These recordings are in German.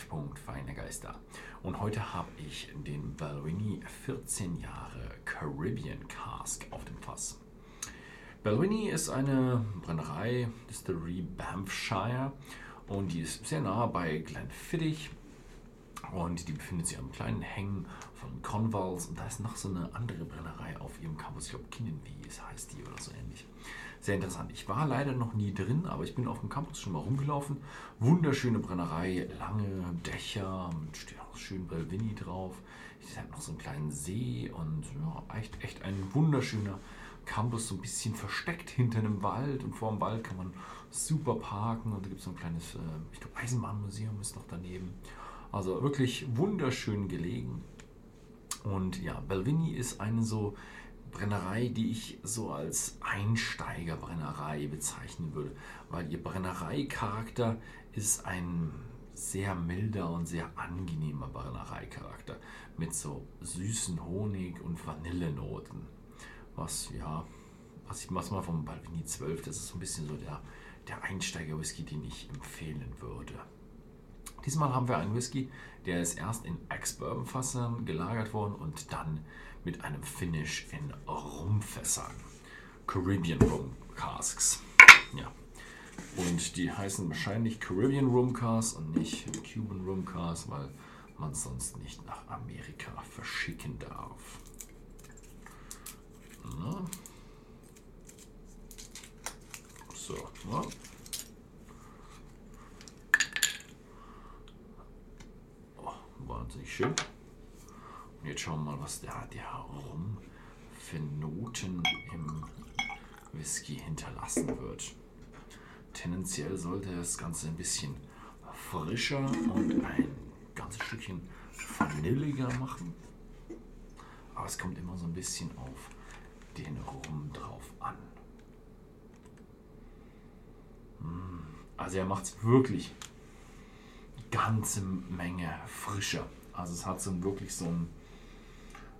Treffpunkt Feine Geister. Und heute habe ich den Balvenie 14 Jahre Caribbean Cask auf dem Fass. Balvenie ist eine Brennerei, Distillery Banffshire und die ist sehr nah bei Glenfiddich und die befindet sich am kleinen Hängen von Convals und da ist noch so eine andere Brennerei auf ihrem Campus, ich glaube Kinnenwies heißt die oder so ähnlich. Sehr interessant. Ich war leider noch nie drin, aber ich bin auf dem Campus schon mal rumgelaufen. Wunderschöne Brennerei, lange Dächer, steht auch schön Belvini drauf. Ich hat noch so einen kleinen See und ja, echt, echt ein wunderschöner Campus, so ein bisschen versteckt hinter einem Wald und vor dem Wald kann man super parken und da gibt es so ein kleines, äh, ich glaube, Eisenbahnmuseum ist noch daneben. Also wirklich wunderschön gelegen. Und ja, Belvini ist eine so Brennerei, die ich so als Einsteigerbrennerei bezeichnen würde, weil ihr Brennereicharakter ist ein sehr milder und sehr angenehmer Brennereicharakter mit so süßen Honig und Vanillenoten. Was ja, was ich was mal vom Balvini 12, das ist so ein bisschen so der, der Einsteiger-Whisky, den ich empfehlen würde. Diesmal haben wir einen Whisky, der ist erst in Ex-Bourbon-Fassern gelagert worden und dann mit einem Finish in Rumfässern. Caribbean Rum Casks. Ja. Und die heißen wahrscheinlich Caribbean Rum Casks und nicht Cuban Rum Casks, weil man sonst nicht nach Amerika verschicken darf. Na. So, na. Oh, wahnsinnig schön. Und jetzt schauen wir mal, was der, der Rum für Noten im Whisky hinterlassen wird. Tendenziell sollte das Ganze ein bisschen frischer und ein ganzes Stückchen vanilliger machen. Aber es kommt immer so ein bisschen auf den Rum drauf an. Hm, also er macht es wirklich ganze Menge frischer. Also es hat so wirklich so ein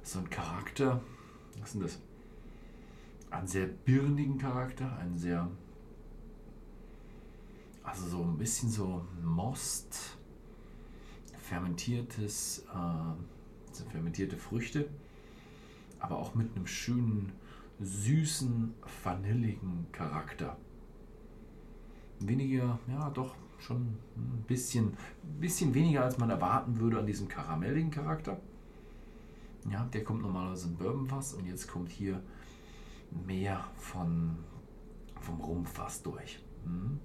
so ein Charakter. Was ist denn das? Einen sehr birnigen Charakter, einen sehr. Also so ein bisschen so Most, fermentiertes, äh, so fermentierte Früchte, aber auch mit einem schönen, süßen, vanilligen Charakter. Weniger, ja doch, schon ein bisschen, bisschen weniger als man erwarten würde an diesem karamelligen Charakter. Ja, der kommt normalerweise im Bourbonfass und jetzt kommt hier mehr von, vom Rumpfass durch. Mhm.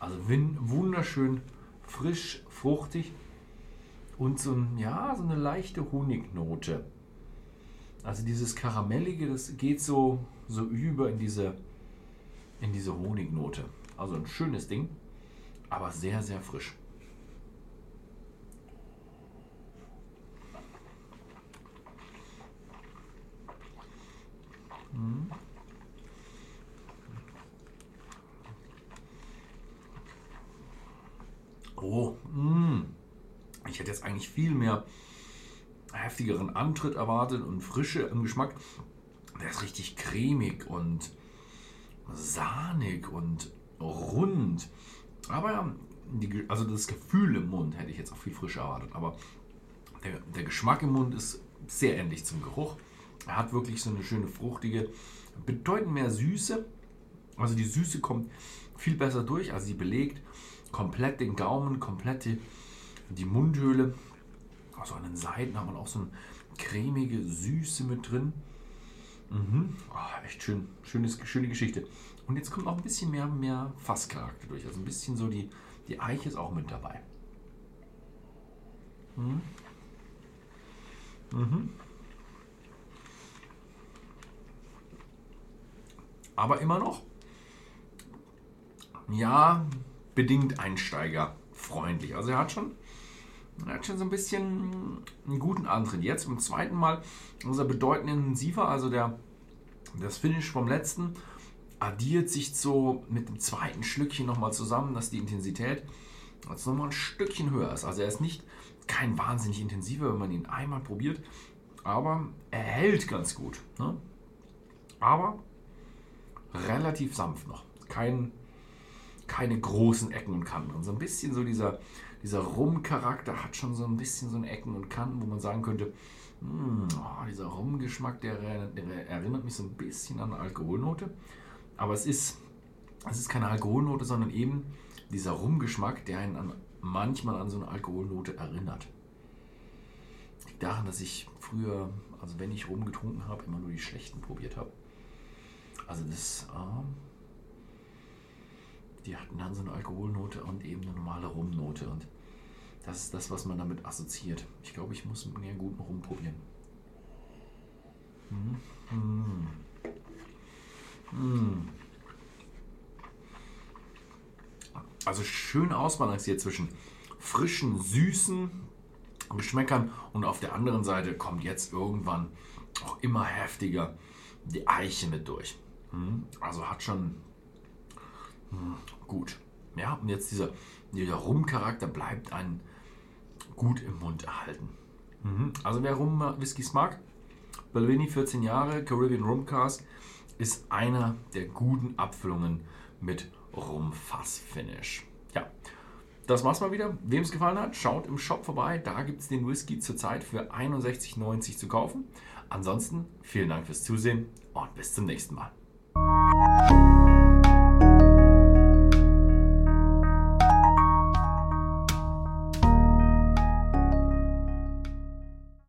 Also wunderschön frisch, fruchtig und so, ein, ja, so eine leichte Honignote. Also dieses Karamellige, das geht so, so über in diese, in diese Honignote. Also ein schönes Ding, aber sehr, sehr frisch. Mhm. Oh, mh. ich hätte jetzt eigentlich viel mehr heftigeren Antritt erwartet und Frische im Geschmack. Der ist richtig cremig und sahnig und rund. Aber die, also das Gefühl im Mund hätte ich jetzt auch viel frischer erwartet. Aber der, der Geschmack im Mund ist sehr ähnlich zum Geruch. Er hat wirklich so eine schöne fruchtige, bedeutend mehr Süße. Also die Süße kommt viel besser durch, also sie belegt komplett den Gaumen, komplett die, die Mundhöhle. Also an den Seiten hat man auch so eine cremige Süße mit drin. Mhm. Oh, echt schön, schönes, schöne Geschichte. Und jetzt kommt auch ein bisschen mehr, mehr Fasscharakter durch. Also ein bisschen so die, die Eiche ist auch mit dabei. Mhm. Mhm. aber immer noch, ja, bedingt einsteigerfreundlich. Also er hat schon, er hat schon so ein bisschen einen guten Antritt. Jetzt beim zweiten Mal ist er bedeutend intensiver, also der, das Finish vom letzten addiert sich so mit dem zweiten Schlückchen nochmal zusammen, dass die Intensität jetzt nochmal ein Stückchen höher ist. Also er ist nicht kein wahnsinnig intensiver, wenn man ihn einmal probiert, aber er hält ganz gut. Ne? Aber relativ sanft noch. Kein, keine großen Ecken und Kanten. So ein bisschen so dieser, dieser Rum-Charakter hat schon so ein bisschen so Ecken und Kanten, wo man sagen könnte, hm, oh, dieser Rumgeschmack, der, der, erinnert mich so ein bisschen an eine Alkoholnote. Aber es ist, es ist keine Alkoholnote, sondern eben dieser Rumgeschmack, der einen an, manchmal an so eine Alkoholnote erinnert. Liegt daran, dass ich früher, also wenn ich Rum getrunken habe, immer nur die schlechten probiert habe. Also das, äh, die hatten dann so eine Alkoholnote und eben eine normale Rumnote. Und das ist das, was man damit assoziiert. Ich glaube, ich muss mir einen guten Rum probieren. Mm. Mm. Also schön ausbalanciert zwischen frischen, süßen Geschmäckern und auf der anderen Seite kommt jetzt irgendwann auch immer heftiger die Eiche mit durch. Hm? Also hat schon hm, gut. Ja, und jetzt dieser, dieser Rum-Charakter bleibt ein gut im Mund erhalten. Mhm. Also wer Rum-Whiskys mag, Balvenie 14 Jahre, Caribbean Rum Cask, ist einer der guten Abfüllungen mit Rum-Fass-Finish. Ja, das war's mal wieder. Wem es gefallen hat, schaut im Shop vorbei. Da gibt es den Whisky zurzeit für 61,90 zu kaufen. Ansonsten vielen Dank fürs Zusehen und bis zum nächsten Mal.